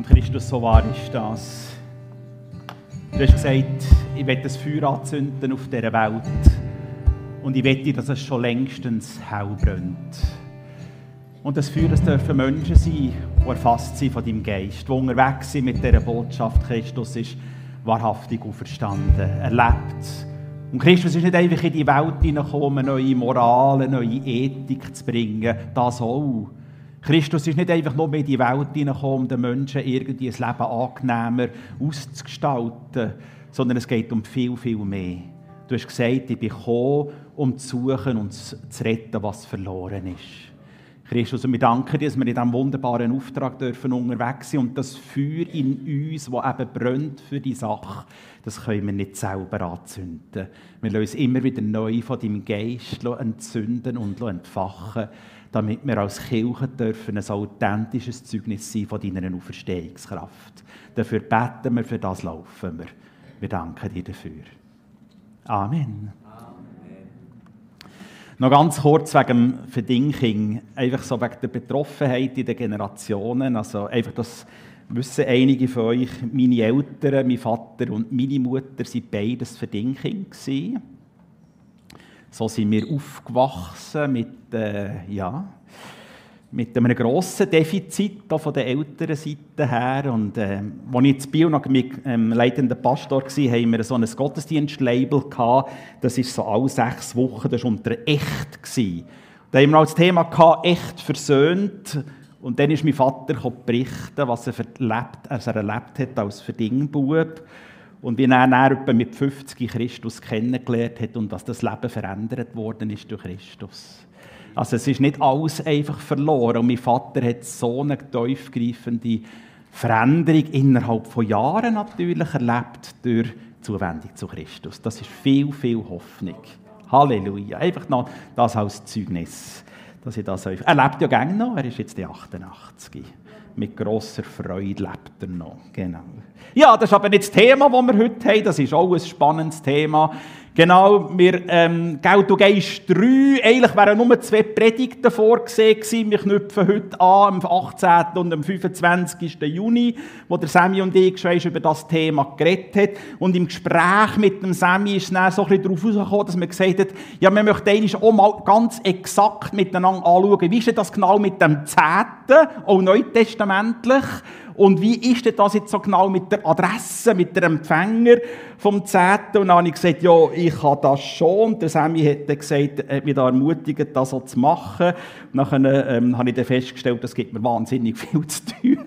Und Christus, so wahr ist das. Du hast gesagt, ich werde das Feuer anzünden auf dieser Welt. Und ich wette, dass es schon längstens hell brennt. Und das Feuer, das dürfen Menschen sein, die erfasst sind von deinem Geist, die unterwegs sind mit dieser Botschaft. Christus ist wahrhaftig auferstanden. Er lebt. Und Christus ist nicht einfach in die Welt hineingekommen, neue Moral, neue Ethik zu bringen. Das auch. Christus ist nicht einfach nur in die Welt hineingekommen, um den Menschen irgendwie das Leben angenehmer auszugestalten, sondern es geht um viel, viel mehr. Du hast gesagt, ich bin gekommen, um zu suchen und zu retten, was verloren ist. Christus, und wir danken dir, dass wir in diesem wunderbaren Auftrag dürfen unterwegs sein und das Feuer in uns, das eben brennt für die Sache, das können wir nicht selber anzünden. Wir lassen uns immer wieder neu von deinem Geist entzünden und entfachen damit wir als Kirche dürfen ein authentisches Zeugnis sein von deiner Auferstehungskraft. Dafür beten wir, für das laufen wir. Wir danken dir dafür. Amen. Noch ganz kurz wegen dem Verdinking, einfach so wegen der Betroffenheit in den Generationen. Also einfach das wissen einige von euch, meine Eltern, mein Vater und meine Mutter waren beides Verdinking. So sind wir aufgewachsen mit, äh, ja, mit einem grossen Defizit von der älteren Seite her. Und äh, als ich in Bio noch mit ähm, leitenden Pastor war, haben wir so ein Gottesdienstlabel gehabt. Das ist so alle sechs Wochen, das war unter «echt». Gewesen. Da haben wir als Thema gehabt, «echt versöhnt». Und dann ist mein Vater berichten, was er erlebt, also er erlebt hat als Verdingbub und wie er dann mit 50 Christus kennengelernt hat und dass das Leben verändert worden ist durch Christus. Also es ist nicht alles einfach verloren. Und mein Vater hat so eine tiefgreifende Veränderung innerhalb von Jahren natürlich erlebt durch Zuwendung zu Christus. Das ist viel, viel Hoffnung. Halleluja. Einfach noch das als Zeugnis. Dass ich das er lebt ja gerne noch, er ist jetzt die 88 mit grosser Freude lebt er noch. Genau. Ja, das ist aber nicht das Thema, das wir heute haben. Das ist auch ein spannendes Thema. Genau, wir, ähm, gell, du gehst drei, eigentlich wären nur zwei Predigten vorgesehen gewesen. Wir knüpfen heute an, am 18. und am 25. Juni, wo der Sammy und ich schon über das Thema geredet haben. Und im Gespräch mit dem Sammy ist dann so ein bisschen darauf herausgekommen, dass man gesagt hat, ja, wir möchten eigentlich auch mal ganz exakt miteinander anschauen, wie ist denn das genau mit dem Zehnten, auch neutestamentlich, und wie ist denn das jetzt so genau mit der Adresse, mit dem Empfänger vom Zehnten? Und dann habe ich gesagt, ja, ich habe das schon. Der Sammy hat dann gesagt, hat mich da ermutigt, das so zu machen. Und dann ähm, habe ich dann festgestellt, das gibt mir wahnsinnig viel zu tun.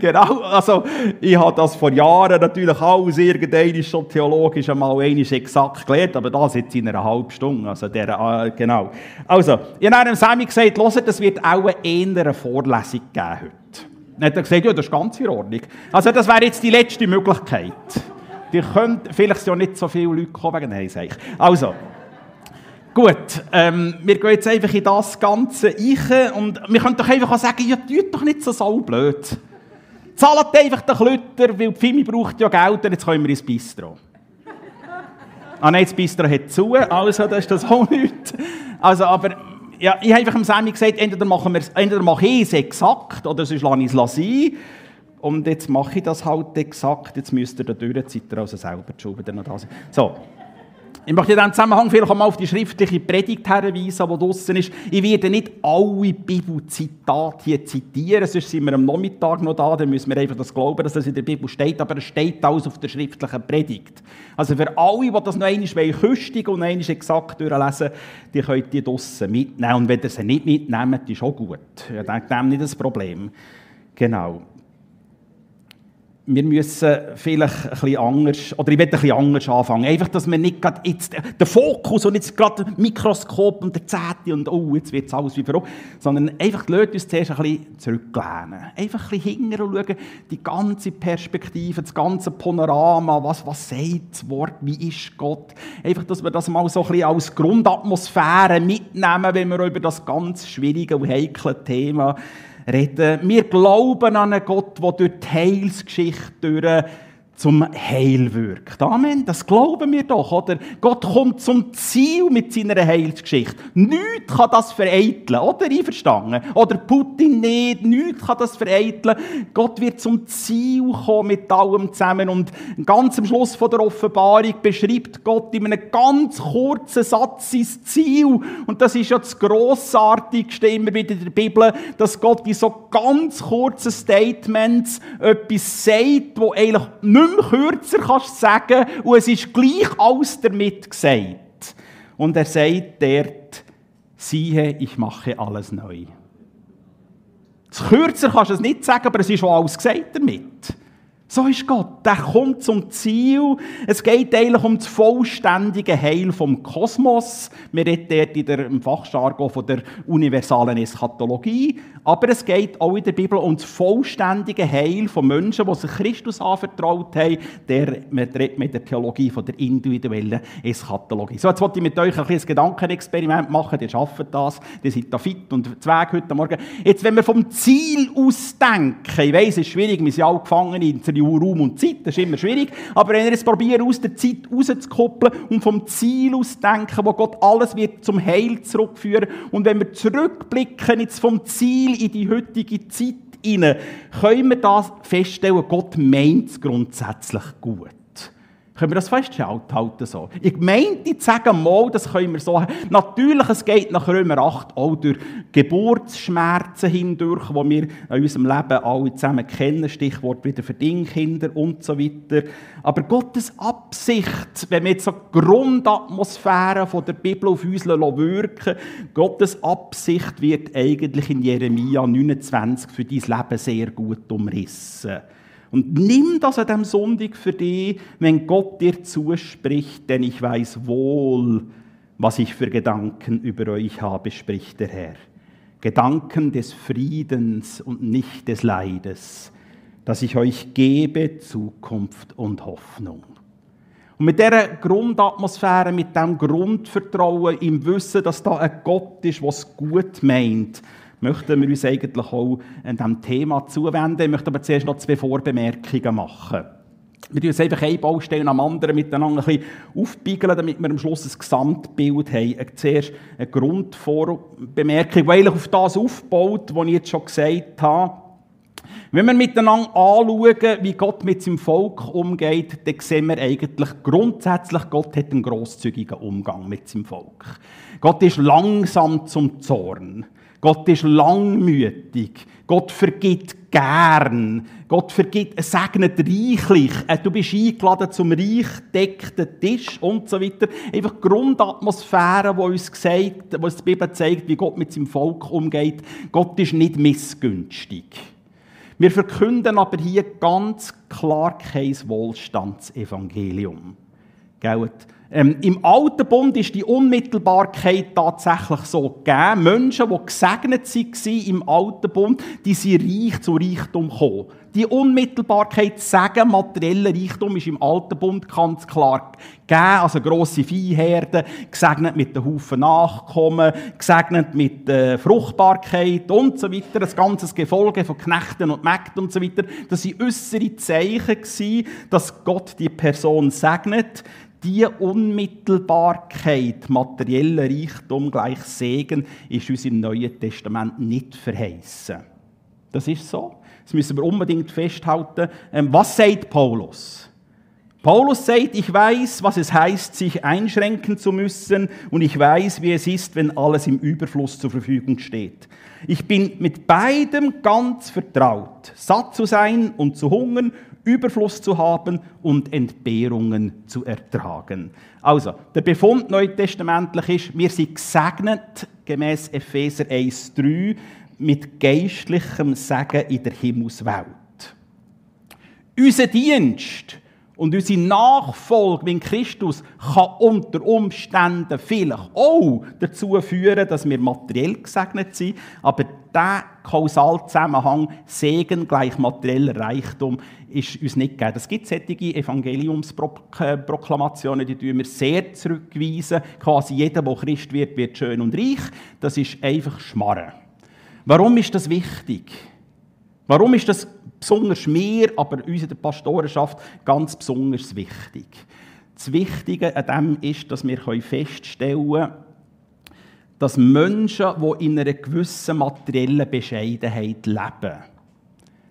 genau, also ich habe das vor Jahren natürlich alles irgendein schon theologisch einmal einiges exakt gelernt, aber das jetzt in einer halben Stunde. Also der, äh, genau. Also, ich habe dem Sammy gesagt, hört, das wird auch eine Vorlesung geben heute. Dann hat er gesagt, ja, das ist ganz in Ordnung. Also das wäre jetzt die letzte Möglichkeit. Die können vielleicht ja nicht so viele Leute kommen wegen Heisseich. Also, gut, ähm, wir gehen jetzt einfach in das Ganze rein und wir können doch einfach auch sagen, ja, tut doch nicht so saublöd. Zahlt einfach den Klütter, weil die Fimi braucht ja Geld und jetzt können wir ins Bistro. ah nein, das Bistro hat zu, also das ist das auch nicht. Also, aber ja, ich habe einfach dem Sammy gesagt, entweder, machen wir, entweder mache ich es exakt oder sonst lasse ich es sein. Und jetzt mache ich das halt exakt. Jetzt müsst ihr da durchziehen, also selber die Schuld noch da sein. So. Ich möchte in diesem Zusammenhang vielleicht auch mal auf die schriftliche Predigt hinweisen, die draussen ist. Ich werde nicht alle Bibelzitate hier zitieren, sonst sind wir am Nachmittag noch da, dann müssen wir einfach das glauben, dass das in der Bibel steht, aber es steht alles auf der schriftlichen Predigt. Also für alle, die das noch einmal küstig und noch einmal exakt durchlesen die können die draussen mitnehmen. Und wenn ihr sie nicht mitnehmt, ist auch gut. Ich denke, das ist nicht das Problem. Genau wir müssen vielleicht ein bisschen anders, oder ich werde ein bisschen anders anfangen. Einfach, dass wir nicht gerade jetzt den Fokus und jetzt gerade das Mikroskop und der Zähne und oh, jetzt wird es alles wie verrückt, sondern einfach, lasst uns zuerst ein bisschen zurücklehnen. Einfach ein bisschen hinger und schauen, die ganze Perspektive, das ganze Panorama, was, was sagt das Wort, wie ist Gott. Einfach, dass wir das mal so ein bisschen als Grundatmosphäre mitnehmen, wenn wir über das ganz schwierige und heikle Thema reden. Wir glauben an einen Gott, der durch die Heilsgeschichte durch zum Heil wirkt. Amen. Das glauben wir doch, oder? Gott kommt zum Ziel mit seiner Heilsgeschichte. Nichts kann das vereiteln, oder? Einverstanden? Oder Putin nicht, nichts kann das vereiteln. Gott wird zum Ziel kommen mit allem zusammen. Und ganz am Schluss von der Offenbarung beschreibt Gott in einem ganz kurzen Satz sein Ziel. Und das ist ja das Grossartigste immer wieder in der Bibel, dass Gott in so ganz kurzen Statements etwas sagt, wo eigentlich nicht mehr kürzer kannst sagen und es ist gleich alles damit gesagt. Und er sagt dort, siehe, ich mache alles neu. Das kürzer kannst du es nicht sagen, aber es ist schon alles gesagt damit. So ist Gott. Der kommt zum Ziel. Es geht eigentlich um das vollständige Heil vom Kosmos. Wir reden dort im Fachjargon von der universalen Eschatologie. Aber es geht auch in der Bibel um das vollständige Heil von Menschen, die sich Christus anvertraut haben. Man redet mit der Theologie von der individuellen Eschatologie. So, jetzt wollte ich mit euch ein kleines Gedankenexperiment machen. Ihr schafft das. Ihr seid da fit und zweig heute Morgen. Jetzt, wenn wir vom Ziel aus denken, ich weiss, es ist schwierig, wir sind alle gefangen in Raum und Zeit, das ist immer schwierig. Aber wenn ihr es probiert, aus der Zeit rauszukoppeln und vom Ziel aus denken, wo Gott alles wird zum Heil zurückführen und wenn wir zurückblicken jetzt vom Ziel in die heutige Zeit hinein, können wir das feststellen, Gott meint es grundsätzlich gut. Können wir das festhalten so? Ich meinte zu sagen, mal, das können wir so. Natürlich, es geht nach Römer 8 auch durch Geburtsschmerzen hindurch, die wir in unserem Leben alle zusammen kennen. Stichwort wieder Verdingkinder und so weiter. Aber Gottes Absicht, wenn wir jetzt so die Grundatmosphäre von der Bibel auf uns wirken Gottes Absicht wird eigentlich in Jeremia 29 für dein Leben sehr gut umrissen. Und nimm das an dem Sonntag für dich, wenn Gott dir zuspricht, denn ich weiß wohl, was ich für Gedanken über euch habe, spricht der Herr. Gedanken des Friedens und nicht des Leides, dass ich euch gebe Zukunft und Hoffnung. Und mit dieser Grundatmosphäre, mit dem Grundvertrauen, im Wissen, dass da ein Gott ist, es gut meint, möchten wir uns eigentlich auch diesem Thema zuwenden. Ich möchte aber zuerst noch zwei Vorbemerkungen machen. Wir uns einfach eine Baustelle am anderen miteinander ein bisschen aufbiegeln, damit wir am Schluss ein Gesamtbild haben. Zuerst eine Grundvorbemerkung, die eigentlich auf das aufbaut, was ich jetzt schon gesagt habe. Wenn wir miteinander anschauen, wie Gott mit seinem Volk umgeht, dann sehen wir eigentlich grundsätzlich, Gott hat einen grosszügigen Umgang mit seinem Volk. Gott ist langsam zum Zorn. Gott ist langmütig. Gott vergibt gern. Gott vergibt, segnet reichlich. Äh, du bist eingeladen zum reich deckten Tisch und so weiter. Einfach Grundatmosphäre, die uns sagt, wo die Bibel zeigt, wie Gott mit seinem Volk umgeht. Gott ist nicht missgünstig. Wir verkünden aber hier ganz klar kein Wohlstandsevangelium. Gell? Ähm, Im Alten Bund ist die Unmittelbarkeit tatsächlich so gegeben. Menschen, die gesegnet waren im Alten Bund, die sind reich zu Reichtum gekommen. Die Unmittelbarkeit, sagen, materieller Reichtum ist im Alten Bund ganz klar gegeben. Also grosse Viehherden, gesegnet mit den Haufen Nachkommen, gesegnet mit äh, Fruchtbarkeit und so weiter. Ein ganzes Gefolge von Knechten und Mägden und so weiter. Das waren äußere Zeichen, gewesen, dass Gott die Person segnet die Unmittelbarkeit, materieller Reichtum gleich Segen, ist uns im Neuen Testament nicht verheißen. Das ist so. Das müssen wir unbedingt festhalten. Ähm, was sagt Paulus? Paulus sagt, ich weiß, was es heißt, sich einschränken zu müssen und ich weiß, wie es ist, wenn alles im Überfluss zur Verfügung steht. Ich bin mit beidem ganz vertraut, satt zu sein und zu hungern, Überfluss zu haben und Entbehrungen zu ertragen. Also, der Befund neutestamentlich ist, wir sind gesegnet, gemäß Epheser 1,3, mit geistlichem Segen in der Himmelswelt. Unser Dienst und unsere Nachfolge in Christus kann unter Umständen vielleicht auch dazu führen, dass wir materiell gesegnet sind, aber der Kausalzusammenhang Segen gleich materieller Reichtum ist uns nicht gegeben. Es gibt solche Evangeliumsproklamationen, die wir sehr zurückweisen. Quasi jeder, der Christ wird, wird schön und reich. Das ist einfach Schmarren. Warum ist das wichtig? Warum ist das besonders mir, aber uns in der Pastorenschaft ganz besonders wichtig. Das Wichtige an dem ist, dass wir feststellen können, dass Menschen, die in einer gewissen materiellen Bescheidenheit leben,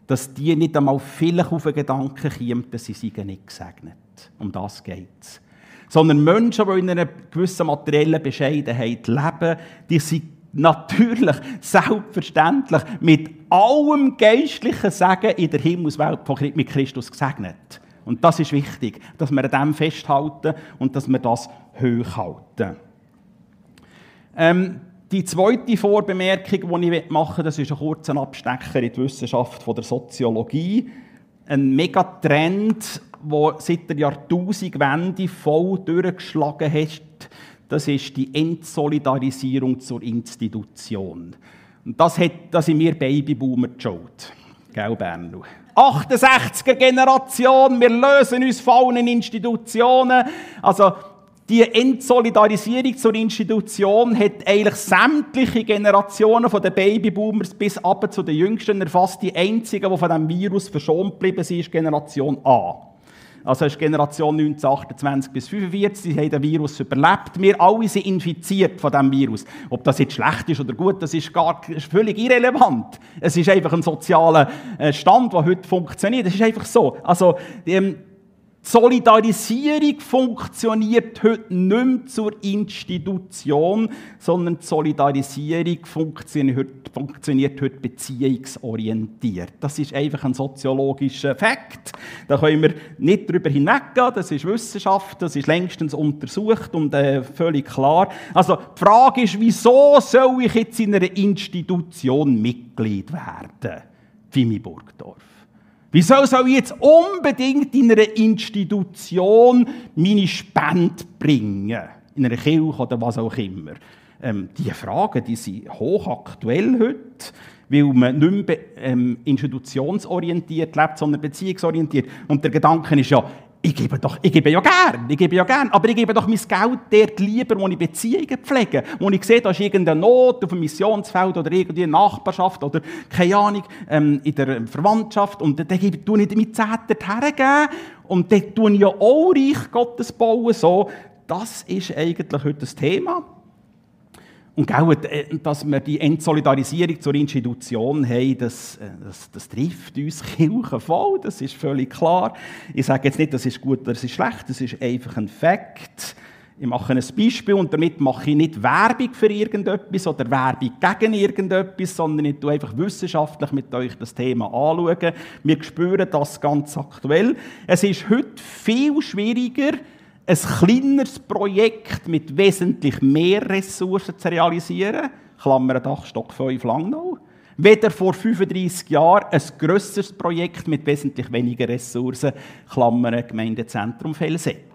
dass die nicht einmal vielleicht auf den Gedanken kommen, dass sie sich nicht gesegnet. Um das geht es. Sondern Menschen, die in einer gewissen materiellen Bescheidenheit leben, die sind natürlich, selbstverständlich mit allem geistlichen Segen in der Himmelswelt mit Christus gesegnet. Und das ist wichtig, dass wir an dem festhalten und dass wir das hochhalten. Ähm, die zweite Vorbemerkung, die ich machen das ist ein kurzer Abstecher in die Wissenschaft der Soziologie. Ein Megatrend, der seit der Jahrtausendwende voll durchgeschlagen hat, das ist die Entsolidarisierung zur Institution. Und das, hat, das sind wir Babyboomer Schuld. Gell, Bernu? 68er Generation, wir lösen uns von allen Institutionen. Also, die Entsolidarisierung zur Institution hat eigentlich sämtliche Generationen von den Babyboomers bis ab zu den Jüngsten erfasst. Die einzigen, die von diesem Virus verschont geblieben sind, ist Generation A. Also ist Generation 1928 bis 45, sie haben den Virus überlebt. Wir alle sind infiziert von diesem Virus. Ob das jetzt schlecht ist oder gut, das ist, gar, ist völlig irrelevant. Es ist einfach ein sozialer äh, Stand, der heute funktioniert. Das ist einfach so. Also, Solidarisierung funktioniert heute nicht mehr zur Institution, sondern die Solidarisierung funktioniert heute, beziehungsorientiert. Das ist einfach ein soziologischer Fakt. Da können wir nicht darüber hinweggehen. Das ist Wissenschaft, das ist längstens untersucht und äh, völlig klar. Also die Frage ist, wieso soll ich jetzt in einer Institution Mitglied werden? Fimi Burgdorf. Wieso soll ich jetzt unbedingt in einer Institution meine Spende bringen? In einer Kirche oder was auch immer. Ähm, diese Fragen die sind hochaktuell heute, weil man nicht mehr ähm, institutionsorientiert lebt, sondern beziehungsorientiert. Und der Gedanke ist ja, ich gebe, doch, ich gebe ja gern, ich gebe ja gern, aber ich gebe doch mein Geld dort lieber, wo ich Beziehungen pflege, wo ich sehe, da ist irgendeine Not auf dem Missionsfeld oder irgendwie eine Nachbarschaft oder, keine Ahnung, ähm, in der Verwandtschaft und dann gebe, tue ich mit Zehnter hergeben und dann tue ich ja auch Reich Gottes bauen, so. Das ist eigentlich heute das Thema. Und gell, äh, dass wir die Entsolidarisierung zur Institution haben, das, äh, das, das trifft uns Kirchen voll, das ist völlig klar. Ich sage jetzt nicht, das ist gut oder das ist schlecht, das ist einfach ein Fakt. Ich mache ein Beispiel und damit mache ich nicht Werbung für irgendetwas oder Werbung gegen irgendetwas, sondern ich tue einfach wissenschaftlich mit euch das Thema anschauen. Wir spüren das ganz aktuell. Es ist heute viel schwieriger, ein kleineres Projekt mit wesentlich mehr Ressourcen zu realisieren, Klammer Dachstock 5 Langnau, weder vor 35 Jahren ein grösseres Projekt mit wesentlich weniger Ressourcen, Klammer Gemeindezentrum Felseck,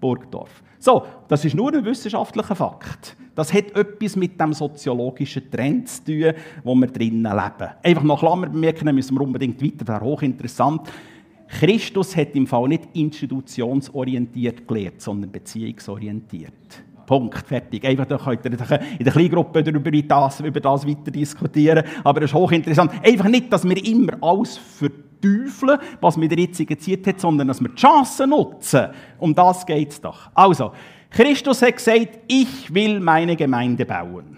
Burgdorf. So, das ist nur ein wissenschaftlicher Fakt. Das hat etwas mit dem soziologischen Trend zu tun, wo wir drinnen leben. Einfach noch Klammer bemerken, müssen wir unbedingt weiter, das wäre hochinteressant. Christus hat im Fall nicht institutionsorientiert gelehrt, sondern beziehungsorientiert. Punkt, fertig. Einfach, da könnt ihr in der Kleingruppe über das, über das weiter diskutieren. Aber es ist hochinteressant. Einfach nicht, dass wir immer alles verteufeln, was mit der jetzigen Zeit hat, sondern dass wir die Chancen nutzen. Um das geht es doch. Also, Christus hat gesagt, ich will meine Gemeinde bauen.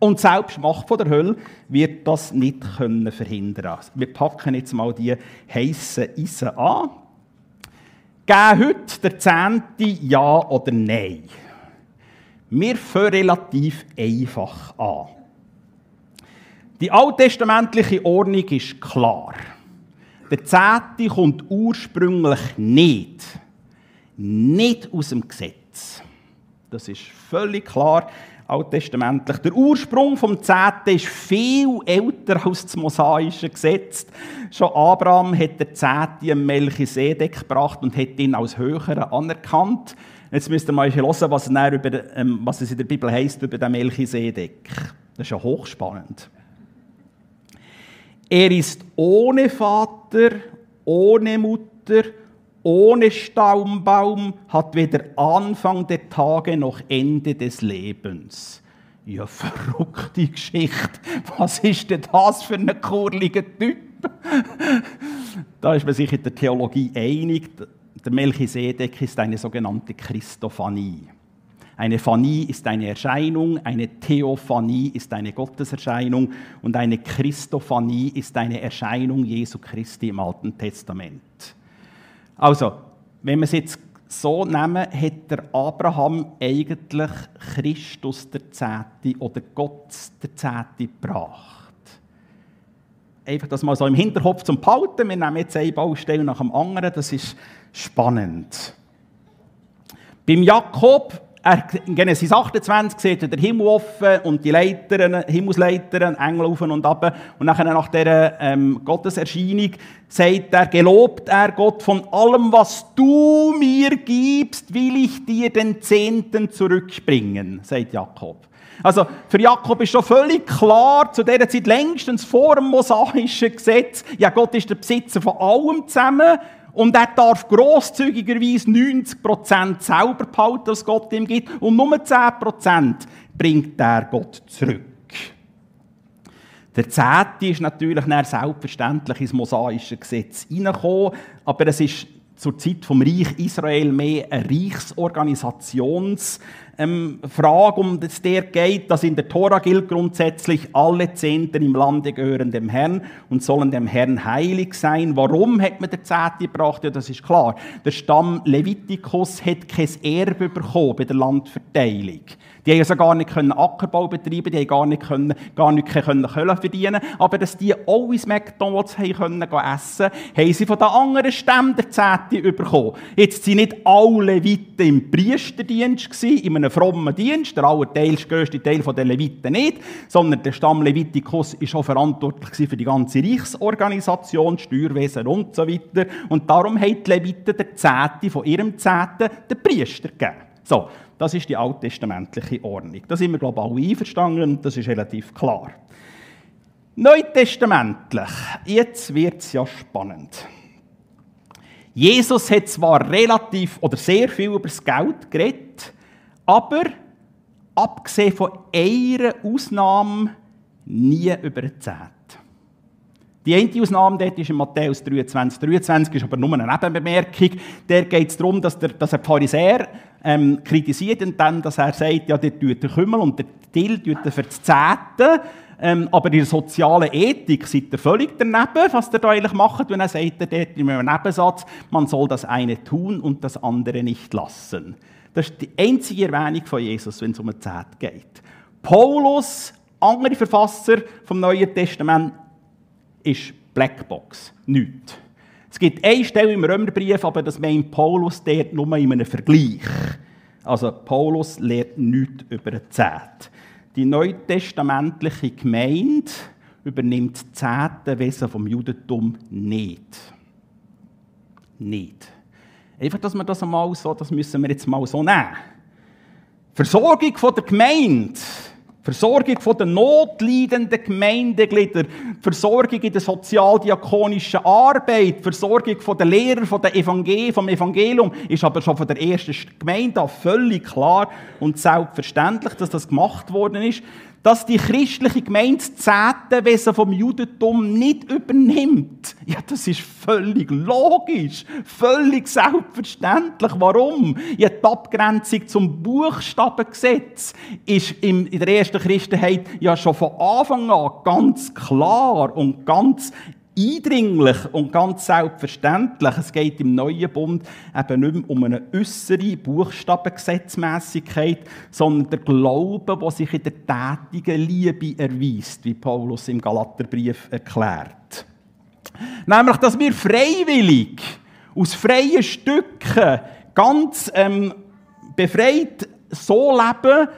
Und selbst Macht von der Hölle wird das nicht können verhindern. Wir packen jetzt mal die heißen Eisen an. Geben heute der Zehnte Ja oder Nein? Wir fangen relativ einfach an. Die alttestamentliche Ordnung ist klar. Der Zehnte kommt ursprünglich nicht, nicht aus dem Gesetz. Das ist völlig klar alttestamentlich. Der Ursprung vom Zehnten ist viel älter als das mosaische Gesetz. Schon Abraham hat den Zehnten Melchisedek gebracht und hat ihn als höheren anerkannt. Jetzt müsst ihr mal hören, was, über, ähm, was es in der Bibel heißt über den Melchisedek. Das ist ja hochspannend. Er ist ohne Vater, ohne Mutter ohne Staumbaum hat weder Anfang der Tage noch Ende des Lebens. Ja, verrückte Geschichte. Was ist denn das für ein kurliger Typ? da ist man sich in der Theologie einig. Der Melchisedek ist eine sogenannte Christophanie. Eine Phanie ist eine Erscheinung, eine Theophanie ist eine Gotteserscheinung und eine Christophanie ist eine Erscheinung Jesu Christi im Alten Testament. Also, wenn wir es jetzt so nehmen, hat der Abraham eigentlich Christus der Zehnte oder Gott der Zehnte gebracht. Einfach das mal so im Hinterkopf zum Behalten. Wir nehmen jetzt eine Baustelle nach dem anderen, das ist spannend. Beim Jakob in Genesis 28 sieht er den Himmel offen und die Leitern, Himmelsleitern, Engel auf und ab. Und nachher nach dieser ähm, Gotteserscheinung sagt er, gelobt er Gott, von allem, was du mir gibst, will ich dir den Zehnten zurückbringen, sagt Jakob. Also für Jakob ist schon völlig klar, zu dieser Zeit längstens vor dem mosaischen Gesetz, ja Gott ist der Besitzer von allem zusammen und er darf grosszügigerweise 90% selber behalten, was Gott ihm gibt. Und nur 10% bringt er Gott zurück. Der Zehnte ist natürlich selbstverständlich ins mosaische Gesetz hineingekommen, aber es ist zur Zeit vom Reich Israel mehr eine Reichsorganisationsfrage, ähm, um das der geht, dass in der Tora gilt grundsätzlich, alle Zehnten im Lande gehören dem Herrn und sollen dem Herrn heilig sein. Warum hat man der Zehnte gebracht? Ja, das ist klar. Der Stamm Levitikus hat kein Erbe bekommen bei der Landverteilung. Die haben also gar nicht Ackerbau betreiben, die haben gar nicht, können, gar nicht können Köln verdienen Aber dass die auch ins McDonalds haben können essen haben sie von den anderen Stämmen der Zehnte bekommen. Jetzt sind nicht alle Leviten im Priesterdienst gewesen, in einem frommen Dienst, der allerteils grösste Teil der Leviten nicht, sondern der Stamm Levitikus ist auch verantwortlich für die ganze Reichsorganisation, Steuerwesen und so weiter. Und darum haben die Leviten der Zehnte von ihrem Zehnten den Priester gegeben. So, das ist die alttestamentliche Ordnung. Da sind wir, glaube ich, alle einverstanden und das ist relativ klar. Neutestamentlich, jetzt wird es ja spannend. Jesus hat zwar relativ oder sehr viel über das Geld geredet, aber abgesehen von einer Ausnahme nie über den Zehnt. Die eine Ausnahme dort ist in Matthäus 23. 23 ist aber nur eine Nebenbemerkung. Der geht es darum, dass der, dass der Pharisäer ähm, kritisiert, indem dass er sagt, ja, der tut den Kümmel und der Till tut er für das Zehnte. Ähm, aber in der sozialen Ethik seid ihr völlig daneben, was ihr da eigentlich macht. wenn er sagt dort in einem Nebensatz, man soll das eine tun und das andere nicht lassen. Das ist die einzige Erwähnung von Jesus, wenn es um ein Zehnt geht. Paulus, andere Verfasser vom Neuen Testament, ist Blackbox. Nichts. Es gibt eine Stelle im Römerbrief, aber das meint Paulus dort nur in einem Vergleich. Also Paulus lehrt nichts über den Zehnt. Die neutestamentliche Gemeinde übernimmt das zehnte Wesen vom Judentum nicht. Nicht. Einfach, dass wir das einmal so, das müssen wir jetzt mal so nehmen. Versorgung der Gemeinde Versorgung der notleidenden Gemeindeglieder, Versorgung in der sozialdiakonischen Arbeit, Versorgung der Lehrer von der Evangel vom Evangelium ist aber schon von der ersten Gemeinde völlig klar und selbstverständlich, dass das gemacht worden ist dass die christliche Gemeinde das zehnte Wesen vom Judentum nicht übernimmt. Ja, das ist völlig logisch, völlig selbstverständlich. Warum? Ja, die Abgrenzung zum Buchstabengesetz ist in der ersten Christenheit ja schon von Anfang an ganz klar und ganz eindringlich und ganz selbstverständlich. Es geht im neuen Bund eben nicht mehr um eine äußere Buchstabengesetzmäßigkeit, sondern der Glaube, der sich in der tätigen Liebe erweist, wie Paulus im Galaterbrief erklärt. Nämlich, dass wir freiwillig, aus freien Stücken, ganz ähm, befreit so leben,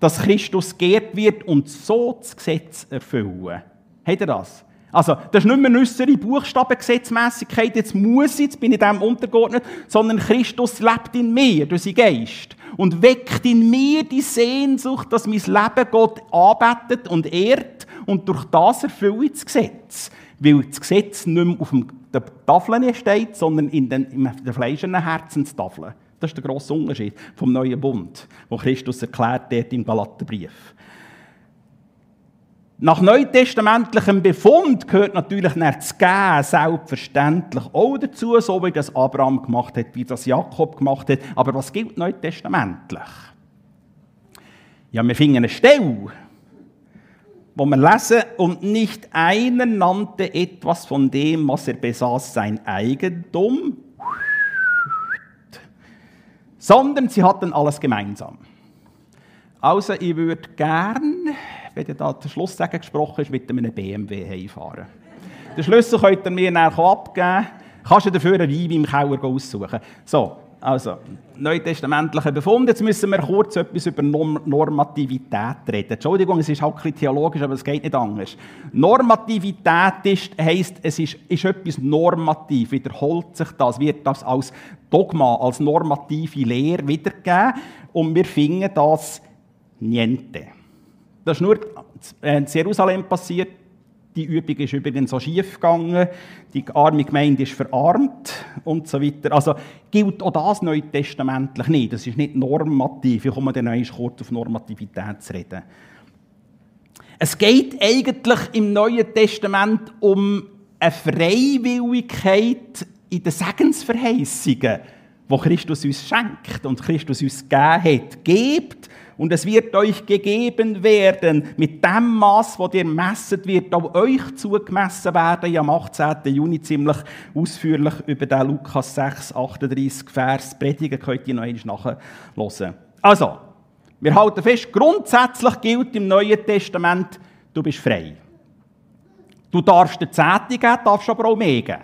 dass Christus geehrt wird und so das Gesetz erfüllen. Habt ihr das? Also, das ist nicht mehr eine äußere Buchstabengesetzmässigkeit, jetzt muss ich, jetzt bin ich dem untergeordnet, sondern Christus lebt in mir, durch seinen Geist. Und weckt in mir die Sehnsucht, dass mein Leben Gott arbeitet und ehrt und durch das erfülle ich das Gesetz. Weil das Gesetz nicht mehr auf der Tafel steht, sondern in den, in der fleischenden Herzenstafel. Das ist der grosse Unterschied vom neuen Bund, wo Christus erklärt dort im Galaterbrief. Nach neutestamentlichem Befund gehört natürlich das Gehen selbstverständlich auch dazu, so wie das Abraham gemacht hat, wie das Jakob gemacht hat. Aber was gilt neutestamentlich? Ja, wir finden eine Stelle, wo wir lesen, und nicht einer nannte etwas von dem, was er besaß, sein Eigentum, sondern sie hatten alles gemeinsam. Also, ich würde gern wenn da der Schlusssegen gesprochen ist, mit einem BMW heimfahren. Den Schlüssel könnt ihr mir dann abgeben. Kannst du dafür einen Wein im Keller aussuchen. So, also, neutestamentliche Befund. Jetzt müssen wir kurz etwas über Normativität reden. Entschuldigung, es ist halt ein bisschen theologisch, aber es geht nicht anders. Normativität ist, heisst, es ist, ist etwas normativ, wiederholt sich das, wird das als Dogma, als normative Lehre wiedergegeben und wir finden das niente. Das ist nur in Jerusalem passiert. Die Übung ist übrigens so schief gegangen. Die arme Gemeinde ist verarmt und so weiter. Also gilt auch das neutestamentlich nicht. Das ist nicht normativ. Ich komme dann einmal kurz auf Normativität zu reden. Es geht eigentlich im Neuen Testament um eine Freiwilligkeit in den Segensverheißungen, die Christus uns schenkt und Christus uns gegeben hat. Gebt und es wird euch gegeben werden. Mit dem Maß, wo ihr messet, wird auch euch zugemessen werden. Ich am 18. Juni ziemlich ausführlich über den Lukas 6, 38 Vers predigen. Könnt ihr noch einmal nachhören. Also, wir halten fest, grundsätzlich gilt im Neuen Testament, du bist frei. Du darfst eine Zehnte geben, darfst aber auch mehr geben.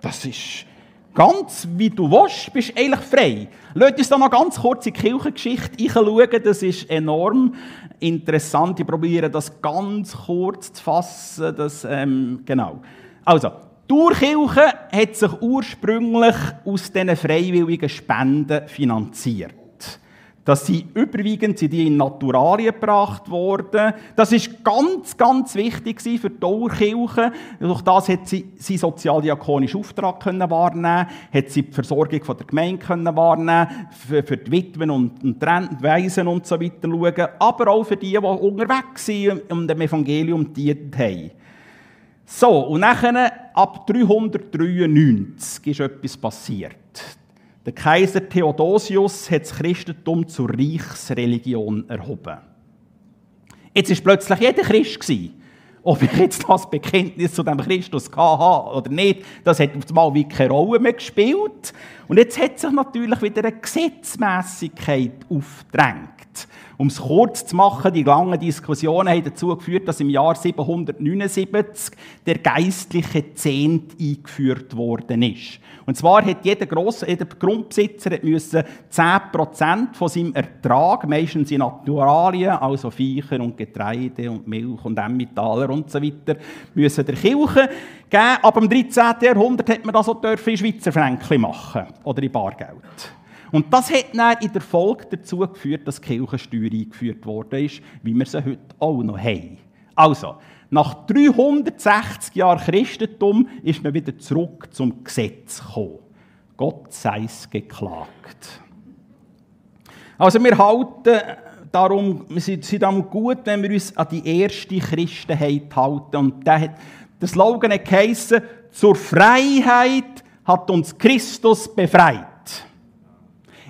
Das ist Ganz wie du willst, bist eigentlich frei. Lass uns da noch ganz kurz in die Kirchengeschichte schauen. Das ist enorm interessant. Ich probiere das ganz kurz zu fassen. Das, ähm, genau. Also, die Urkirche hat sich ursprünglich aus diesen freiwilligen Spenden finanziert. Das sind überwiegend sind die in Naturalien gebracht worden. Das ist ganz, ganz wichtig für die Dorkirche. Durch das hat sie seinen sozialdiakonischen Auftrag können wahrnehmen, hat sie die Versorgung der Gemeinde können wahrnehmen, für, für die Witwen und, und Waisen und so weiter schauen, aber auch für die, die unterwegs sind und dem Evangelium dient haben. So, und nachher, ab 393 ist etwas passiert. Der Kaiser Theodosius hat das Christentum zur Reichsreligion erhoben. Jetzt war plötzlich jeder Christ. Ob ich jetzt das Bekenntnis zu dem Christus hatte oder nicht, das hat auf einmal wie keine Rolle mehr gespielt. Und jetzt hat sich natürlich wieder eine Gesetzmäßigkeit aufgedrängt. Um es kurz zu machen, die langen Diskussionen haben dazu geführt, dass im Jahr 779 der geistliche Zehnt eingeführt worden ist. Und zwar hat jeder, Gross, jeder Grundbesitzer müssen 10% von seinem Ertrag, meistens in Naturalien, also Viecher und Getreide und Milch und Emmentaler und so weiter, müssen der Kirche geben. Ab dem 13. Jahrhundert hat man das auch in Schweizer Franken machen oder in Bargeld. Und das hat dann in der Folge dazu geführt, dass die Kirchensteuer eingeführt wurde, wie wir sie heute auch noch haben. Also, nach 360 Jahren Christentum ist man wieder zurück zum Gesetz gekommen. Gott sei es geklagt. Also wir halten darum, wir sind darum gut, wenn wir uns an die erste Christenheit halten. Und der, der Slogan geheissen, zur Freiheit hat uns Christus befreit.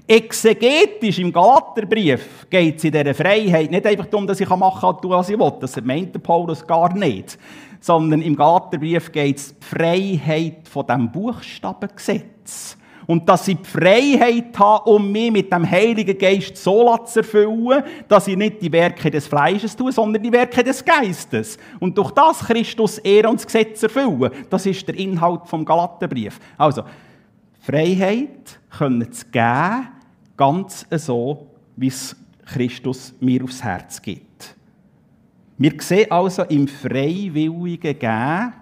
Exegetisch im Galaterbrief geht es in dieser Freiheit nicht einfach darum, dass ich machen kann, was ich will. Das meint Paulus gar nicht. Sondern im Galaterbrief geht es um die Freiheit von dem Buchstabengesetz. Und dass ich die Freiheit habe, um mich mit dem Heiligen Geist so zu erfüllen, dass ich nicht die Werke des Fleisches tue, sondern die Werke des Geistes. Und durch das Christus Ehre und das Gesetz erfüllen. Das ist der Inhalt vom Galaterbrief. Also, Freiheit können zu geben, ganz so, wie es Christus mir aufs Herz gibt. Wir sehen also im freiwilligen Gehen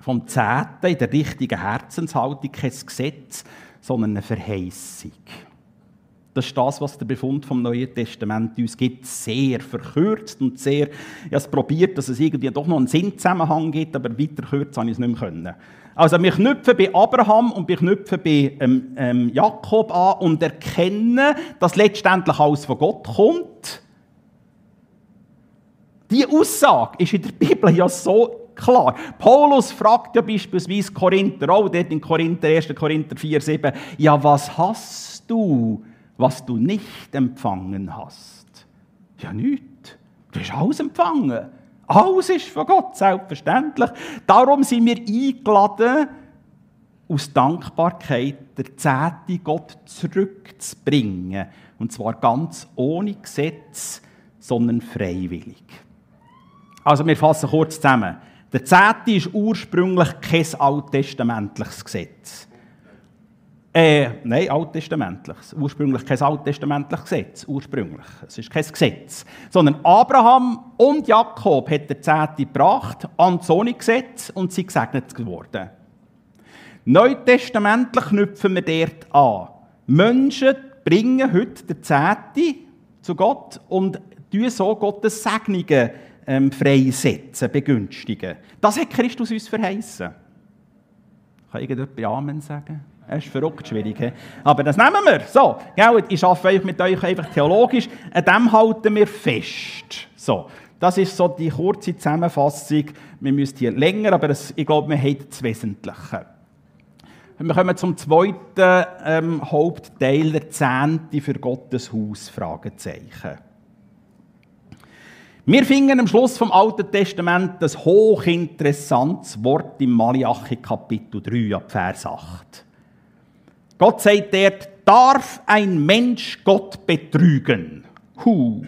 vom Zehnten in der richtigen Herzenshaltung kein Gesetz, sondern eine Verheißung. Das ist das, was der Befund vom Neuen Testament uns gibt. Sehr verkürzt und sehr, ich habe es probiert, dass es irgendwie doch noch einen Sinnzusammenhang gibt, aber weiter kürzen habe ich es nicht mehr können. Also wir knüpfen bei Abraham und wir knüpfen bei ähm, ähm, Jakob an und erkennen, dass letztendlich alles von Gott kommt. Die Aussage ist in der Bibel ja so klar. Paulus fragt ja beispielsweise Korinther, auch dort in Korinther, 1. Korinther 4, 7, ja, was hast du, was du nicht empfangen hast? Ja, nichts. Du hast alles empfangen. Alles ist von Gott, selbstverständlich. Darum sind wir eingeladen, aus Dankbarkeit der Zehnte Gott zurückzubringen. Und zwar ganz ohne Gesetz, sondern freiwillig. Also wir fassen kurz zusammen. Der Zehnte ist ursprünglich kein alttestamentliches Gesetz. Äh, nein, alttestamentliches. Ursprünglich kein alttestamentliches Gesetz. Ursprünglich. Es ist kein Gesetz. Sondern Abraham und Jakob hat der Zehnte gebracht an das Gesetz und sind gesegnet geworden. Neutestamentlich knüpfen wir dort an. Menschen bringen heute den Zehnte zu Gott und tun so Gottes Segnungen ähm, freisetzen, begünstigen. Das hat Christus uns verheißen. Kann irgendjemand Amen sagen? Das ist verrückt schwierig. He? Aber das nehmen wir. So, gell? ich arbeite mit euch einfach theologisch. An dem halten wir fest. So, das ist so die kurze Zusammenfassung. Wir müssen hier länger, aber das, ich glaube, wir haben das Wesentliche. Wir kommen zum zweiten ähm, Hauptteil der Zehnte für Gottes Haus. Fragezeichen. Wir finden am Schluss vom Alten Testament das hochinteressantes Wort im Malachi Kapitel 3 ab Vers 8. Gott sagt dort, darf ein Mensch Gott betrügen? Huh.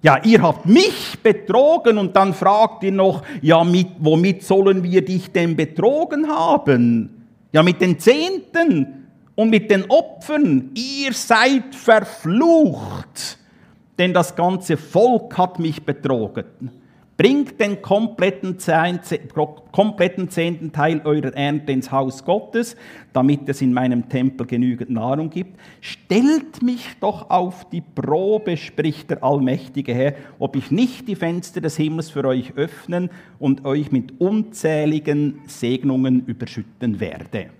Ja, ihr habt mich betrogen und dann fragt ihr noch, ja, mit, womit sollen wir dich denn betrogen haben? Ja, mit den Zehnten und mit den Opfern. Ihr seid verflucht denn das ganze Volk hat mich betrogen. Bringt den kompletten, kompletten zehnten Teil eurer Ernte ins Haus Gottes, damit es in meinem Tempel genügend Nahrung gibt. Stellt mich doch auf die Probe, spricht der allmächtige Herr, ob ich nicht die Fenster des Himmels für euch öffnen und euch mit unzähligen Segnungen überschütten werde.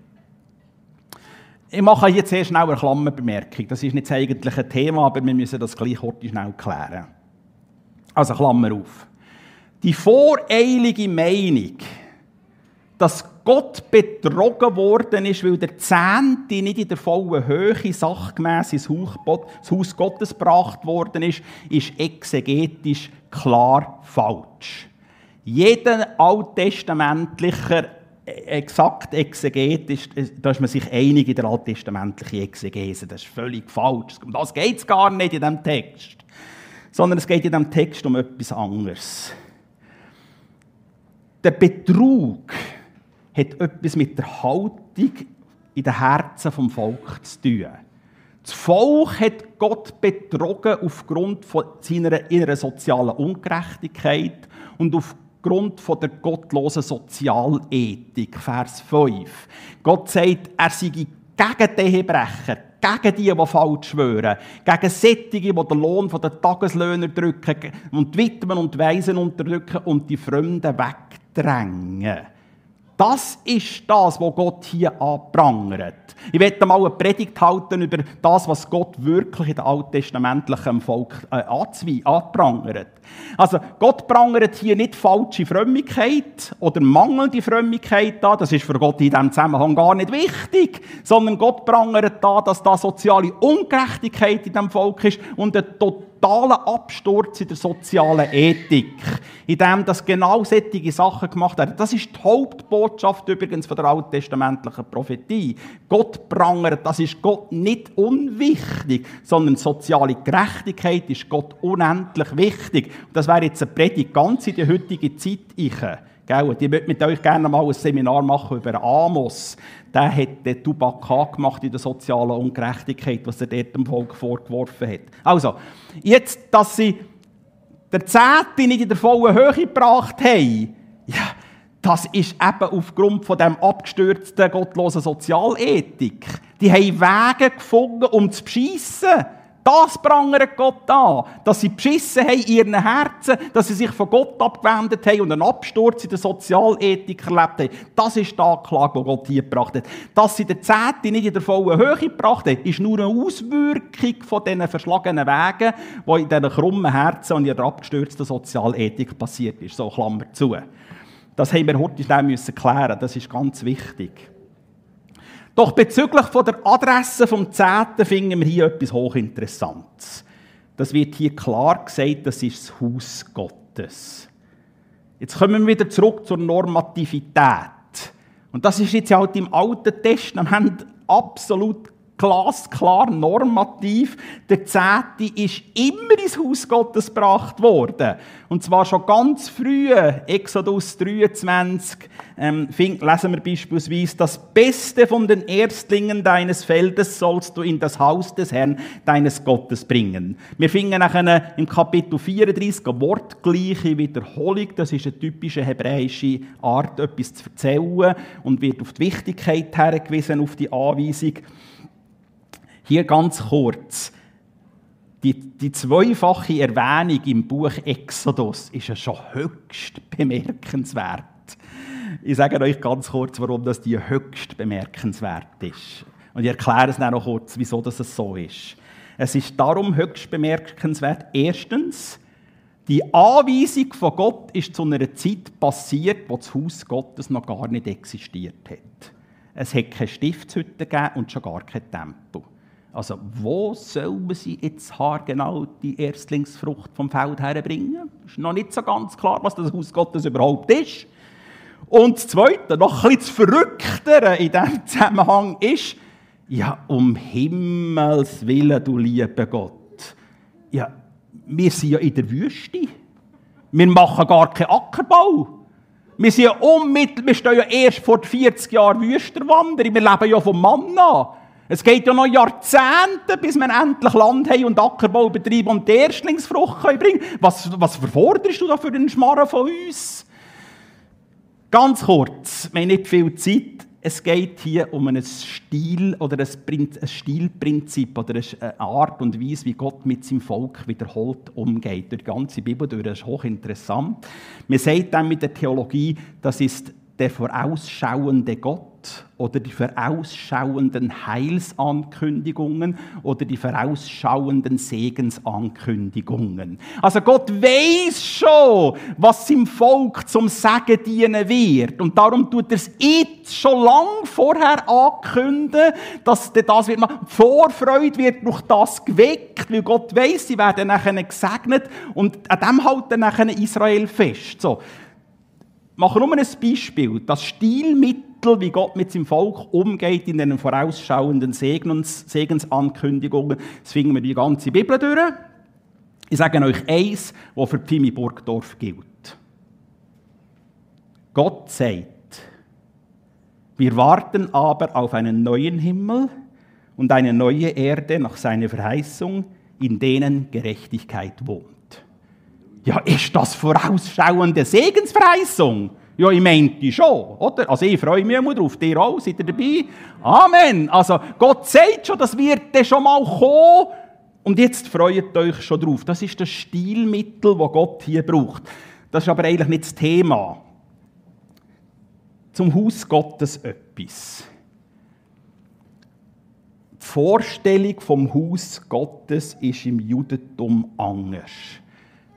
Ich mache jetzt sehr schnell eine Klammerbemerkung. Das ist nicht das eigentliche Thema, aber wir müssen das gleich heute schnell klären. Also Klammer auf. Die voreilige Meinung, dass Gott betrogen worden ist, weil der Zehnte nicht in der vollen Höhe sachgemäß ins Haus Gottes gebracht worden ist, ist exegetisch klar falsch. Jeder alttestamentlicher exakt exegetisch, da ist man sich einig in der alttestamentlichen Exegese. Das ist völlig falsch. Um das geht es gar nicht in diesem Text. Sondern es geht in diesem Text um etwas anderes. Der Betrug hat etwas mit der Haltung in den Herzen vom Volk zu tun. Das Volk hat Gott betrogen aufgrund von seiner inneren sozialen Ungerechtigkeit und aufgrund Grund von der gottlosen Sozialethik, Vers 5. Gott sagt, er sei gegen die Ehebrecher, gegen die, die falsch schwören, gegen Sättige, die den Lohn der Tageslöhner drücken und die Witwen und Waisen unterdrücken und die Fremden wegdrängen. Das ist das, was Gott hier anprangert. Ich werde mal eine Predigt halten über das, was Gott wirklich in der alttestamentlichen Volk äh, anprangert. Also, Gott prangert hier nicht falsche Frömmigkeit oder mangelnde Frömmigkeit an. Das ist für Gott in diesem Zusammenhang gar nicht wichtig. Sondern Gott prangert da, dass da soziale Ungerechtigkeit in diesem Volk ist und eine totalen Absturz in der sozialen Ethik, in dem das genau solche Sachen gemacht werden. Das ist die Hauptbotschaft übrigens von der alttestamentlichen Prophetie. Gott prangert, das ist Gott nicht unwichtig, sondern soziale Gerechtigkeit ist Gott unendlich wichtig. Das wäre jetzt eine Predigt ganz in die heutige Zeit. Ich. Gell? Ich würde mit euch gerne mal ein Seminar machen über Amos. Der hat den Tubak gemacht in der sozialen Ungerechtigkeit, was er dort dem Volk vorgeworfen hat. Also, jetzt, dass sie der Zehnte nicht in der vollen Höhe gebracht haben, ja, das ist eben aufgrund von dem abgestürzten, gottlosen Sozialethik. Die haben Wege gefunden, um zu beschissen. Das prangert Gott an, dass sie beschissen haben in ihren Herzen, dass sie sich von Gott abgewendet haben und einen Absturz in der Sozialethik erlebt haben. Das ist die Anklage, die Gott hier gebracht hat. Dass sie den Zehnten nicht in der vollen Höhe gebracht haben, ist nur eine Auswirkung von diesen verschlagenen Wegen, die in diesen krummen Herzen und in der abgestürzten Sozialethik passiert ist. So, Klammer zu. Das haben wir heute schnell müssen klären. Das ist ganz wichtig. Doch bezüglich von der Adresse vom Zehnten finden wir hier etwas hochinteressantes. Das wird hier klar gesagt, das ist das Haus Gottes. Jetzt kommen wir wieder zurück zur Normativität. Und das ist jetzt halt im Alten Testament absolut glasklar normativ. Der Zehnte ist immer ins Haus Gottes gebracht worden. Und zwar schon ganz früh, Exodus 23, ähm, lesen wir beispielsweise, das Beste von den Erstlingen deines Feldes sollst du in das Haus des Herrn, deines Gottes bringen. Wir finden nachher im Kapitel 34 eine wortgleiche Wiederholung. Das ist eine typische hebräische Art, etwas zu erzählen und wird auf die Wichtigkeit hergewiesen, auf die Anweisung. Hier ganz kurz. Die, die zweifache Erwähnung im Buch Exodus ist ja schon höchst bemerkenswert. Ich sage euch ganz kurz, warum das die höchst bemerkenswert ist. Und ich erkläre es dann noch kurz, wieso das so ist. Es ist darum höchst bemerkenswert. Erstens, die Anweisung von Gott ist zu einer Zeit passiert, wo das Haus Gottes noch gar nicht existiert hat. Es hat keine Stiftshütte gegeben und schon gar kein Tempel. Also, wo soll man sie jetzt genau die Erstlingsfrucht vom Feld herbringen? Ist noch nicht so ganz klar, was das Haus Gottes überhaupt ist. Und das Zweite, noch ein bisschen Verrücktere in diesem Zusammenhang ist, ja, um Himmels Willen, du lieber Gott. Ja, wir sind ja in der Wüste. Wir machen gar keinen Ackerbau. Wir, sind ja unmittelbar, wir stehen ja erst vor 40 Jahren Wüsterwanderung. Wir leben ja vom Manna. Es geht ja noch Jahrzehnte, bis wir endlich Land haben und Ackerbau betreiben und die Erstlingsfrucht bringen können. Was, was verforderst du da für den Schmarren von uns? Ganz kurz, wir haben nicht viel Zeit. Es geht hier um ein Stil oder ein, Stilprinzip oder eine Art und Weise, wie Gott mit seinem Volk wiederholt umgeht. Durch die ganze Bibel durch. Das ist hochinteressant. Man sagt dann mit der Theologie, das ist der vorausschauende Gott oder die vorausschauenden Heilsankündigungen oder die vorausschauenden Segensankündigungen. Also Gott weiß schon, was seinem Volk zum Segen dienen wird. Und darum tut er es jetzt schon lang vorher ankündigen, dass das wird machen. Vorfreude wird durch das geweckt, weil Gott weiß, sie werden nachher gesegnet und an dem halten nachher Israel fest. So. Machen nur ein Beispiel. Das Stilmittel, wie Gott mit seinem Volk umgeht in den vorausschauenden Segens, Segensankündigungen, das finden wir die ganze Bibel durch. Ich sage euch eins, was für Pimi Burgdorf gilt. Gott sagt, wir warten aber auf einen neuen Himmel und eine neue Erde nach seiner Verheißung, in denen Gerechtigkeit wohnt. Ja, ist das vorausschauende Segensverheißung? Ja, ich meinte schon, oder? Also ich freue mich immer drauf, dir auch, seid ihr dabei? Amen! Also Gott sagt schon, das wird dann schon mal kommen und jetzt freut euch schon drauf. Das ist das Stilmittel, das Gott hier braucht. Das ist aber eigentlich nicht das Thema. Zum Haus Gottes etwas. Die Vorstellung vom Haus Gottes ist im Judentum anders.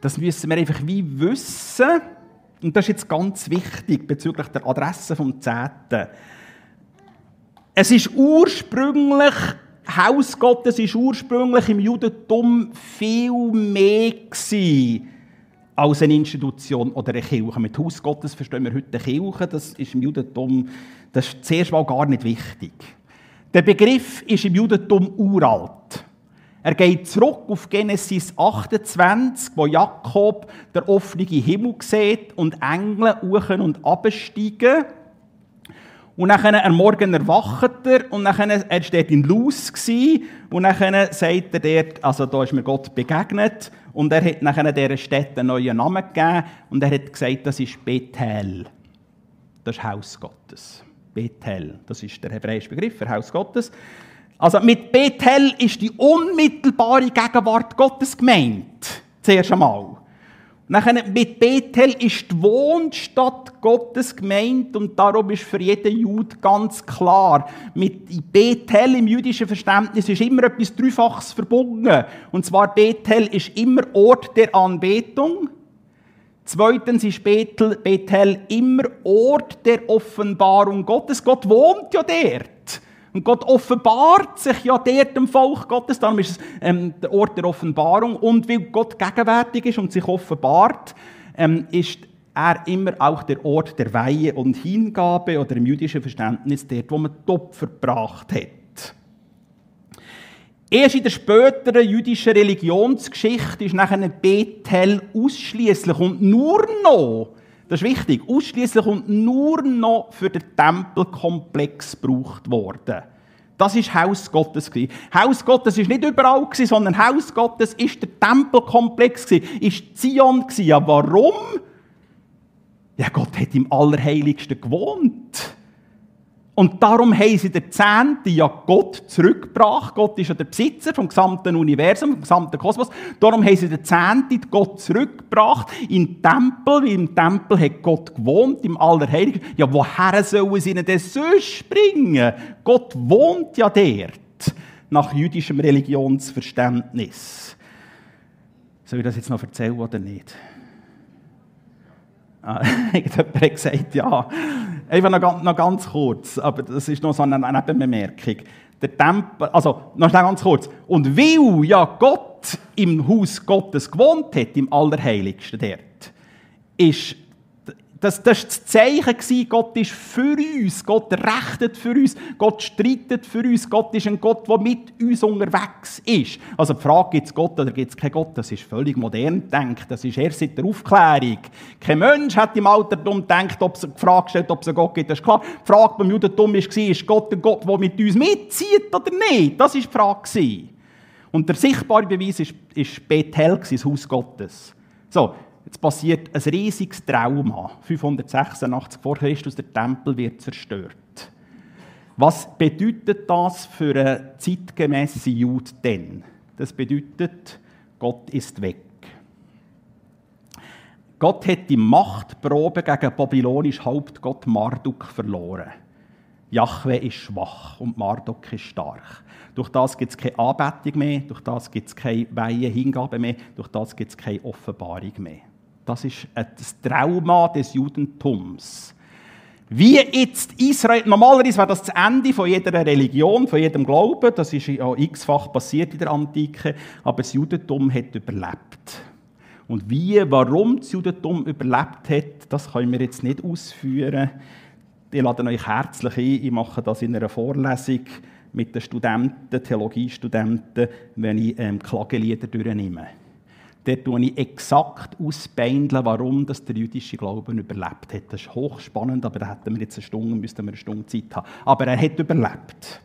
Das müssen wir einfach wie wissen. Und das ist jetzt ganz wichtig bezüglich der Adresse vom Zehnten. Es ist ursprünglich, Haus Gottes ist ursprünglich im Judentum viel mehr als eine Institution oder eine Kirche. Mit Haus Gottes verstehen wir heute Kirche, das ist im Judentum, das ist zuerst mal gar nicht wichtig. Der Begriff ist im Judentum uralt. Er geht zurück auf Genesis 28, wo Jakob der offene Himmel sieht und Engel hoch und absteigen. Und dann am Morgen erwacht er und dann, er dort in Luz und dann sagt er dort, also da ist mir Gott begegnet und er hat nachher dieser Stadt einen neuen Namen gegeben und er hat gesagt, das ist Bethel. Das ist Haus Gottes. Bethel, das ist der hebräische Begriff für Haus Gottes. Also mit Bethel ist die unmittelbare Gegenwart Gottes gemeint. Zuerst einmal. Nachher mit Bethel ist die Wohnstadt Gottes gemeint und darum ist für jeden Jude ganz klar, mit Bethel im jüdischen Verständnis ist immer etwas Dreifaches verbunden. Und zwar Bethel ist immer Ort der Anbetung. Zweitens ist Bethel, Bethel immer Ort der Offenbarung Gottes. Gott wohnt ja dort. Und Gott offenbart sich ja dort dem Volk Gottes, darum ist es ähm, der Ort der Offenbarung. Und weil Gott gegenwärtig ist und sich offenbart, ähm, ist er immer auch der Ort der Weihe und Hingabe oder im jüdischen Verständnis dort, wo man die Opfer gebracht hat. Erst in der späteren jüdischen Religionsgeschichte ist nachher Bethel ausschließlich und nur noch das ist wichtig. Ausschließlich und nur noch für den Tempelkomplex gebraucht worden. Das ist Haus Gottes Haus Gottes ist nicht überall sondern Haus Gottes ist der Tempelkomplex ist Zion Ja, warum? Ja, Gott hat im Allerheiligsten gewohnt. Und darum haben sie den Zehnten ja Gott zurückgebracht. Gott ist ja der Besitzer vom gesamten Universum, vom gesamten Kosmos. Darum haben sie den Zehnten Gott zurückgebracht den Tempel, im Tempel hat Gott gewohnt, im Allerheiligen. Ja, woher sollen sie denn sonst bringen? Gott wohnt ja dort, nach jüdischem Religionsverständnis. Soll ich das jetzt noch erzählen oder nicht? Ah, irgendjemand hat gesagt, ja. Einfach noch, noch, ganz kurz, aber das ist noch so eine Nebenbemerkung. Der Tempel, also noch ganz kurz. Und weil ja Gott im Haus Gottes gewohnt hat, im Allerheiligsten dort, ist das, war das Zeichen, Gott ist für uns, Gott rechtet für uns, Gott streitet für uns, Gott ist ein Gott, der mit uns unterwegs ist. Also die Frage, gibt es Gott oder gibt es keinen Gott, das ist völlig modern gedacht, das ist erst seit der Aufklärung. Kein Mensch hat im Altertum gedacht, ob es eine Frage gestellt, ob es einen Gott gibt, das ist klar. Die Frage beim Judentum war, ist Gott ein Gott, der mit uns mitzieht oder nicht? Das war die Frage. Und der sichtbare Beweis war Bethel, das Haus Gottes. So, Jetzt passiert ein riesiges Trauma. 586 vor Christus, der Tempel wird zerstört. Was bedeutet das für einen zeitgemäßen Jude denn? Das bedeutet, Gott ist weg. Gott hat die Machtprobe gegen babylonisch Hauptgott Marduk verloren. Jahwe ist schwach und Marduk ist stark. Durch das gibt es keine Anbetung mehr, durch das gibt es keine Weihe Hingabe mehr, durch das gibt es keine Offenbarung mehr. Das ist das Trauma des Judentums. Wie jetzt Israel, normalerweise wäre das das Ende von jeder Religion, von jedem Glauben, das ist ja x-fach passiert in der Antike, aber das Judentum hat überlebt. Und wie, warum das Judentum überlebt hat, das können wir jetzt nicht ausführen. Ich lade euch herzlich ein, ich mache das in einer Vorlesung mit den Studenten, Theologiestudenten, wenn ich ähm, Klagelieder durchnehme dort tue ich exakt ausbeindeln, warum das der jüdische Glauben überlebt hat. Das ist hochspannend, aber da hätten wir jetzt eine Stunde, müssten wir eine Stunde Zeit haben. Aber er hat überlebt.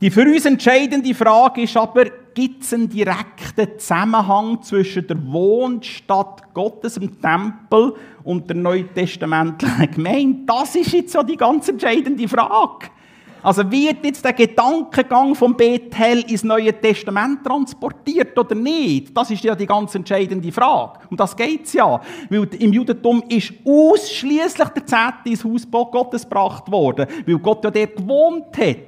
Die für uns entscheidende Frage ist aber, gibt es einen direkten Zusammenhang zwischen der Wohnstadt Gottes im Tempel und der neutestamentlichen Gemeinde? Das ist jetzt so die ganz entscheidende Frage. Also wird jetzt der Gedankengang vom Bethel ins Neue Testament transportiert oder nicht? Das ist ja die ganz entscheidende Frage. Um das geht es ja. Weil im Judentum ist ausschließlich der Zehnte ins Haus Gottes gebracht worden, weil Gott ja dort gewohnt hat.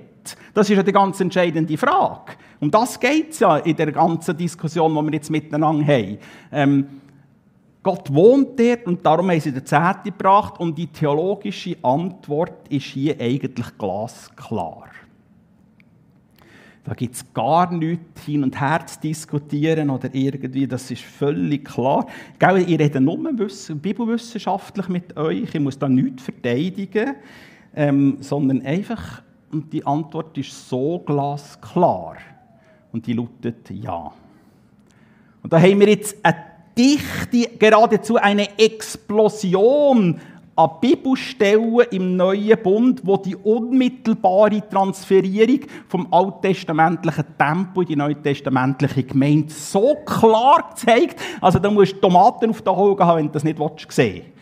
Das ist ja die ganz entscheidende Frage. Um das geht es ja in der ganzen Diskussion, die wir jetzt miteinander haben. Ähm, Gott wohnt dort und darum haben sie den Zehnte gebracht und die theologische Antwort ist hier eigentlich glasklar. Da gibt es gar nichts hin und her zu diskutieren oder irgendwie, das ist völlig klar. Gell, ich rede nur bibelwissenschaftlich mit euch, ich muss da nichts verteidigen, ähm, sondern einfach, und die Antwort ist so glasklar. Und die lautet Ja. Und da haben wir jetzt eine dichte, geradezu eine Explosion an Bibelstellen im Neuen Bund, wo die unmittelbare Transferierung vom alttestamentlichen Tempel in die neutestamentliche Gemeinde so klar zeigt, also da musst du Tomaten auf den Augen haben, wenn du das nicht sehen willst.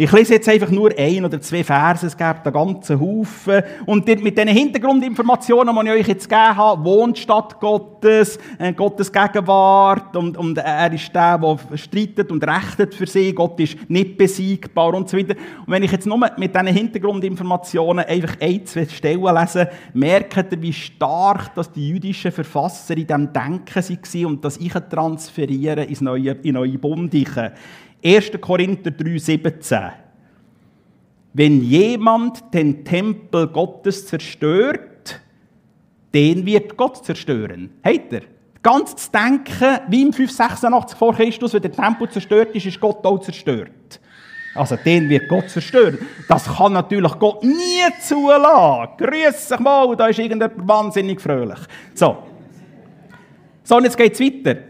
Ich lese jetzt einfach nur ein oder zwei Verse, es gibt einen ganzen Haufen. Und mit diesen Hintergrundinformationen, die ich euch jetzt gegeben habe, Wohnstadt Gottes, äh, Gottes Gegenwart, und, und er ist der, der streitet und rechtet für sie, Gott ist nicht besiegbar und so weiter. Und wenn ich jetzt nur mit diesen Hintergrundinformationen einfach ein, zwei Stellen lese, merkt ihr, wie stark dass die jüdischen Verfasser in diesem Denken waren und das ich transferieren ins neue, in neue Bund. 1. Korinther 3,17. Wenn jemand den Tempel Gottes zerstört, den wird Gott zerstören. Habt ihr? Ganz zu denken, wie im 586 vor Christus, wenn der Tempel zerstört ist, ist Gott auch zerstört. Also den wird Gott zerstören. Das kann natürlich Gott nie zulassen. Grüß dich mal, da ist irgendjemand wahnsinnig fröhlich. So. So, und jetzt geht es weiter.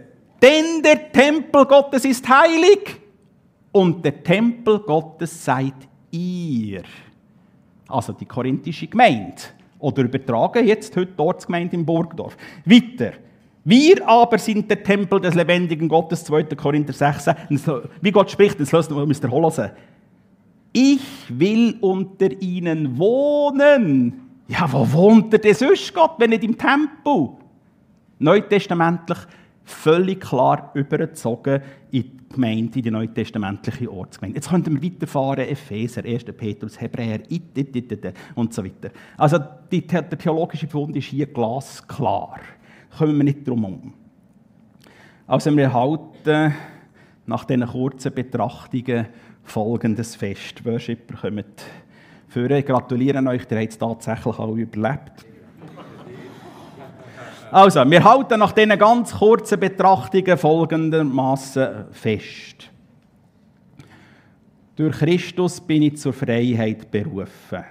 Denn der Tempel Gottes ist heilig und der Tempel Gottes seid ihr. Also die korinthische Gemeinde. Oder übertragen jetzt heute dort Gemeinde in Burgdorf. Weiter. Wir aber sind der Tempel des lebendigen Gottes, 2. Korinther 16. Wie Gott spricht, das müsst ihr hören. Ich will unter ihnen wohnen. Ja, wo wohnt er denn sonst Gott, wenn nicht im Tempel? Neutestamentlich völlig klar übergezogen in die Gemeinde, in die neutestamentliche Ortsgemeinde. Jetzt könnten wir weiterfahren, Epheser, 1. Petrus, Hebräer, und so weiter. Also die, der theologische Befund ist hier glasklar. Kommen wir nicht drum herum. Also wir halten nach diesen kurzen Betrachtungen folgendes fest. Worshipper kommen führen. Gratulieren euch, ihr habt es tatsächlich alle überlebt. Also, wir halten nach diesen ganz kurzen Betrachtungen folgendermaßen fest. Durch Christus bin ich zur Freiheit berufen.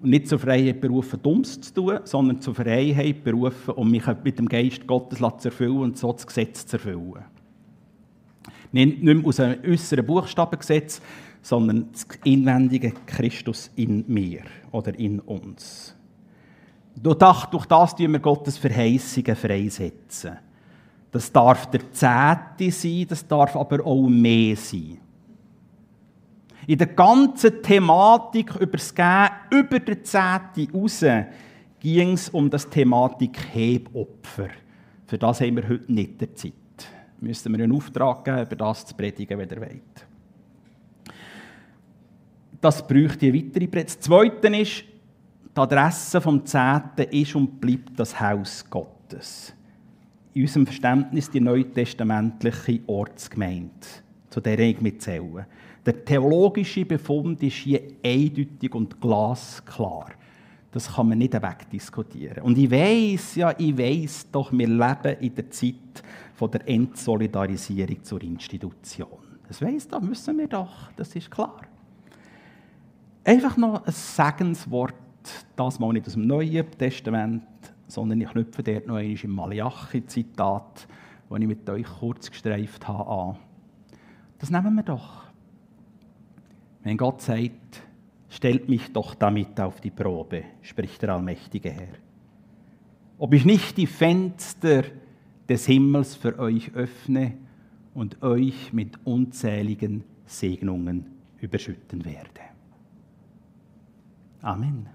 Und nicht zur Freiheit berufen, Dummes zu tun, sondern zur Freiheit berufen, um mich mit dem Geist Gottes zu erfüllen und so das Gesetz zu erfüllen. Nicht, mehr aus einem äußeren Buchstabengesetz, sondern das inwendige Christus in mir oder in uns. Durch das tun wir Gottes Verheißungen freisetzen. Das darf der Zehnte sein, das darf aber auch mehr sein. In der ganzen Thematik über das Gehen, über den Zehnte raus, ging es um das Thematik Hebopfer. Für das haben wir heute nicht der Zeit. Müssen wir einen Auftrag geben, über das zu predigen, wenn ihr wollt. Das bräuchte eine weitere Predigt. Das Zweite ist, die Adresse vom Zehnten ist und bleibt das Haus Gottes. In unserem Verständnis die neutestamentliche Ortsgemeinde, zu der ich mitzähle. Der theologische Befund ist hier eindeutig und glasklar. Das kann man nicht wegdiskutieren. Und ich weiß, ja, ich weiß doch, wir leben in der Zeit von der Entsolidarisierung zur Institution. Das weiß doch, müssen wir doch, das ist klar. Einfach noch ein Segenswort das mal nicht aus dem Neuen Testament, sondern ich knüpfe dort noch einmal im Malachi-Zitat, das ich mit euch kurz gestreift habe, an. Das nehmen wir doch. Wenn Gott sagt, stellt mich doch damit auf die Probe, spricht der allmächtige Herr. Ob ich nicht die Fenster des Himmels für euch öffne und euch mit unzähligen Segnungen überschütten werde. Amen.